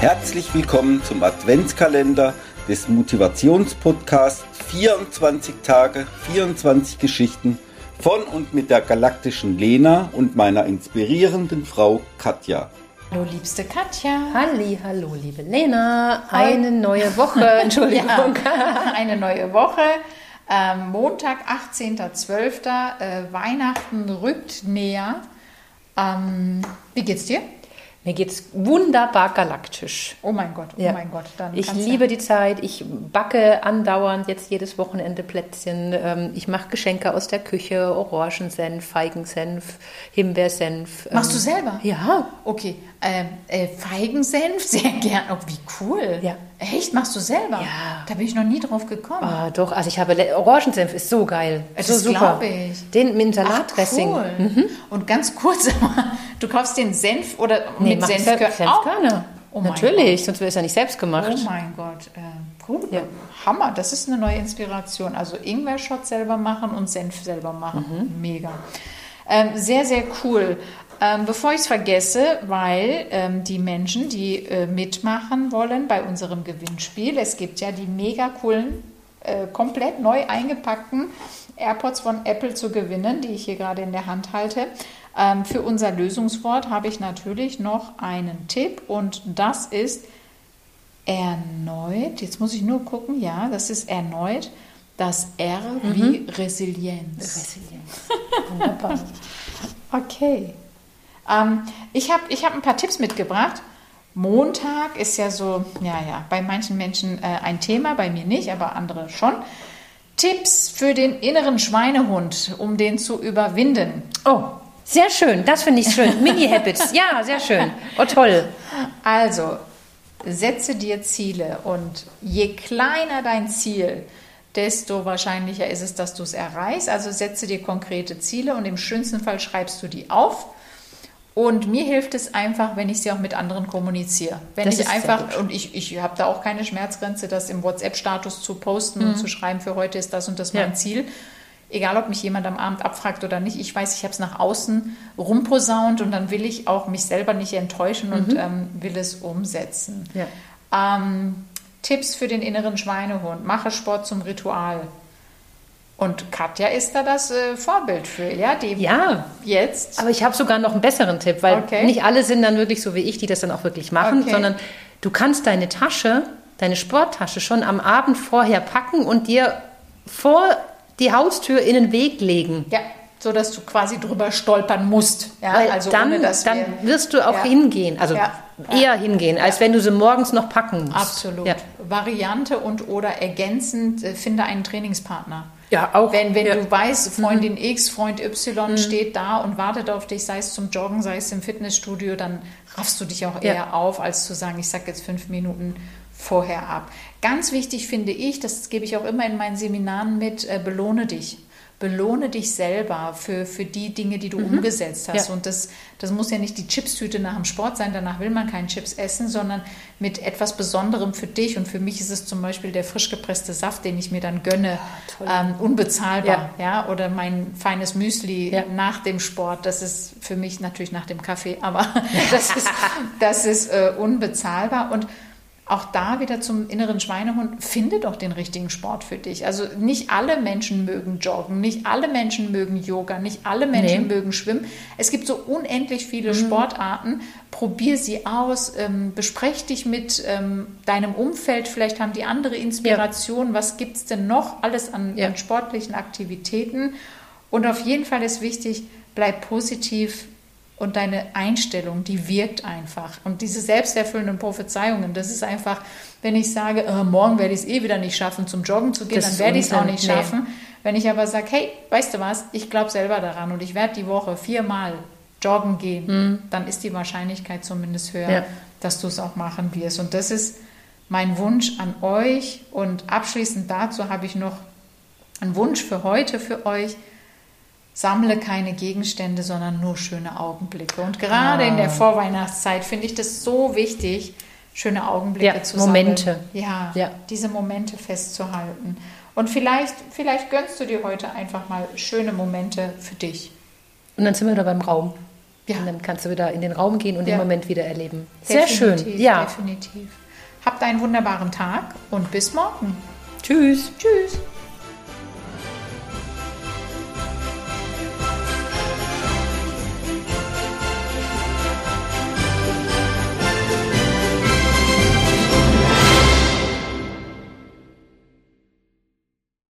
Herzlich willkommen zum Adventskalender des Motivationspodcasts 24 Tage, 24 Geschichten von und mit der galaktischen Lena und meiner inspirierenden Frau Katja. Hallo, liebste Katja. Halli, hallo, liebe Lena. Eine neue Woche, Entschuldigung. Ja, eine neue Woche. Ähm, Montag, 18.12. Äh, Weihnachten rückt näher. Ähm, wie geht's dir? Mir geht's wunderbar galaktisch. Oh mein Gott, oh Ja. mein Gott. Dann Ich liebe ja, die Zeit. Ich backe andauernd jetzt jedes Wochenende Plätzchen. Ähm, Ich mache Geschenke aus der Küche: Orangensenf, Feigensenf, Himbeersenf. Machst Ähm, du selber? Ja. Okay, ähm, äh, Feigensenf, sehr gern. Oh, wie cool. Ja. Echt, machst du selber? Ja. Da bin ich noch nie drauf gekommen. Ah, doch, also ich habe Orangensenf ist so geil. Das so super. glaube ich. Den mit Salatdressing. cool. Und ganz kurz, du kaufst den Senf oder Nee, mit Senfkörner? Senf- Senfkörner. Oh Natürlich, sonst wäre es ja nicht selbst gemacht. Oh mein Gott, äh, gut. Ja. Hammer, das ist eine neue Inspiration. Also Ingwer-Shot selber machen und Senf selber machen. Mhm. Mega. Ähm, sehr, sehr cool. Ähm, bevor ich es vergesse, weil ähm, die Menschen, die äh, mitmachen wollen bei unserem Gewinnspiel, es gibt ja die mega coolen, äh, komplett neu eingepackten AirPods von Apple zu gewinnen, die ich hier gerade in der Hand halte. Ähm, für unser Lösungswort habe ich natürlich noch einen Tipp und das ist erneut, jetzt muss ich nur gucken, ja, das ist erneut das R wie Resilienz. Resilienz. Wunderbar. Okay. Ähm, ich habe ich hab ein paar Tipps mitgebracht. Montag ist ja so, ja, ja, bei manchen Menschen äh, ein Thema, bei mir nicht, aber andere schon. Tipps für den inneren Schweinehund, um den zu überwinden. Oh, sehr schön. Das finde ich schön. Mini-Habits. Ja, sehr schön. Oh, toll. Also, setze dir Ziele und je kleiner dein Ziel, desto wahrscheinlicher ist es, dass du es erreichst. Also setze dir konkrete Ziele und im schönsten Fall schreibst du die auf. Und mir hilft es einfach, wenn ich sie auch mit anderen kommuniziere. Wenn Das ich einfach, und ich, ich habe da auch keine Schmerzgrenze, das im WhatsApp-Status zu posten und zu schreiben, für heute ist das und das Mhm. Ja. mein Ziel. Egal, ob mich jemand am Abend abfragt oder nicht, ich weiß, ich habe es nach außen rumposaunt und dann will ich auch mich selber nicht enttäuschen und ähm, will es umsetzen. Mhm. Ja. Ähm, Tipps für den inneren Schweinehund. Mache Sport zum Ritual. Und Katja ist da das äh, Vorbild für, ja? Die Ja, jetzt. aber ich habe sogar noch einen besseren Tipp, weil Okay. nicht alle sind dann wirklich so wie ich, die das dann auch wirklich machen, Okay. sondern du kannst deine Tasche, deine Sporttasche schon am Abend vorher packen und dir vor die Haustür in den Weg legen. Ja, so dass du quasi drüber stolpern musst. Ja, Weil also dann, ohne, dass dann wir, wirst du auch Ja. hingehen, also Ja. eher hingehen, als wenn du sie morgens noch packen musst. Absolut. Variante und oder ergänzend, äh, finde einen Trainingspartner. Ja auch. Wenn, wenn ja. Mhm. du weißt, Freundin X, Freund Y steht da und wartet auf dich, sei es zum Joggen, sei es im Fitnessstudio, dann raffst du dich auch Ja. eher auf, als zu sagen, ich sag jetzt fünf Minuten vorher ab. Ganz wichtig finde ich, das gebe ich auch immer in meinen Seminaren mit, äh, belohne dich. Belohne dich selber für, für die Dinge, die du umgesetzt hast. Mhm. Ja. Und das, das muss ja nicht die Chipstüte nach dem Sport sein, danach will man keinen Chips essen, sondern mit etwas Besonderem für dich. Und für mich ist es zum Beispiel der frisch gepresste Saft, den ich mir dann gönne, toll. ähm, unbezahlbar. Ja. Oder mein feines Müsli Ja. nach dem Sport. Das ist für mich natürlich nach dem Kaffee, aber das ist, das ist äh, unbezahlbar. Und auch da wieder zum inneren Schweinehund, finde doch den richtigen Sport für dich. Also nicht alle Menschen mögen Joggen, nicht alle Menschen mögen Yoga, nicht alle Menschen Nee. mögen Schwimmen. Es gibt so unendlich viele Sportarten. Probier sie aus, ähm, besprech dich mit ähm, deinem Umfeld. Vielleicht haben die andere Inspiration. Was gibt es denn noch alles an, Ja. an sportlichen Aktivitäten? Und auf jeden Fall ist wichtig, bleib positiv und deine Einstellung, die wirkt einfach. Und diese selbsterfüllenden Prophezeiungen, das ist einfach, wenn ich sage, äh, morgen werde ich es eh wieder nicht schaffen, zum Joggen zu gehen, Das dann werde ich es auch nicht Nee. schaffen. Wenn ich aber sage, hey, weißt du was, ich glaube selber daran und ich werde die Woche viermal joggen gehen, dann ist die Wahrscheinlichkeit zumindest höher, Mhm. Ja. dass du es auch machen wirst. Und das ist mein Wunsch an euch. Und abschließend dazu habe ich noch einen Wunsch für heute für euch. Sammle keine Gegenstände, sondern nur schöne Augenblicke. Und gerade in Ah. der Vorweihnachtszeit finde ich das so wichtig, schöne Augenblicke Ja, zu Momente. sammeln. Ja, Ja. diese Momente festzuhalten. Und vielleicht, vielleicht gönnst du dir heute einfach mal schöne Momente für dich. Und dann sind wir da beim Raum. Ja. Und dann kannst du wieder in den Raum gehen und Ja. den Moment wieder erleben. Sehr schön. Definitiv, Ja. Definitiv. Habt einen wunderbaren Tag und bis morgen. Tschüss. Tschüss.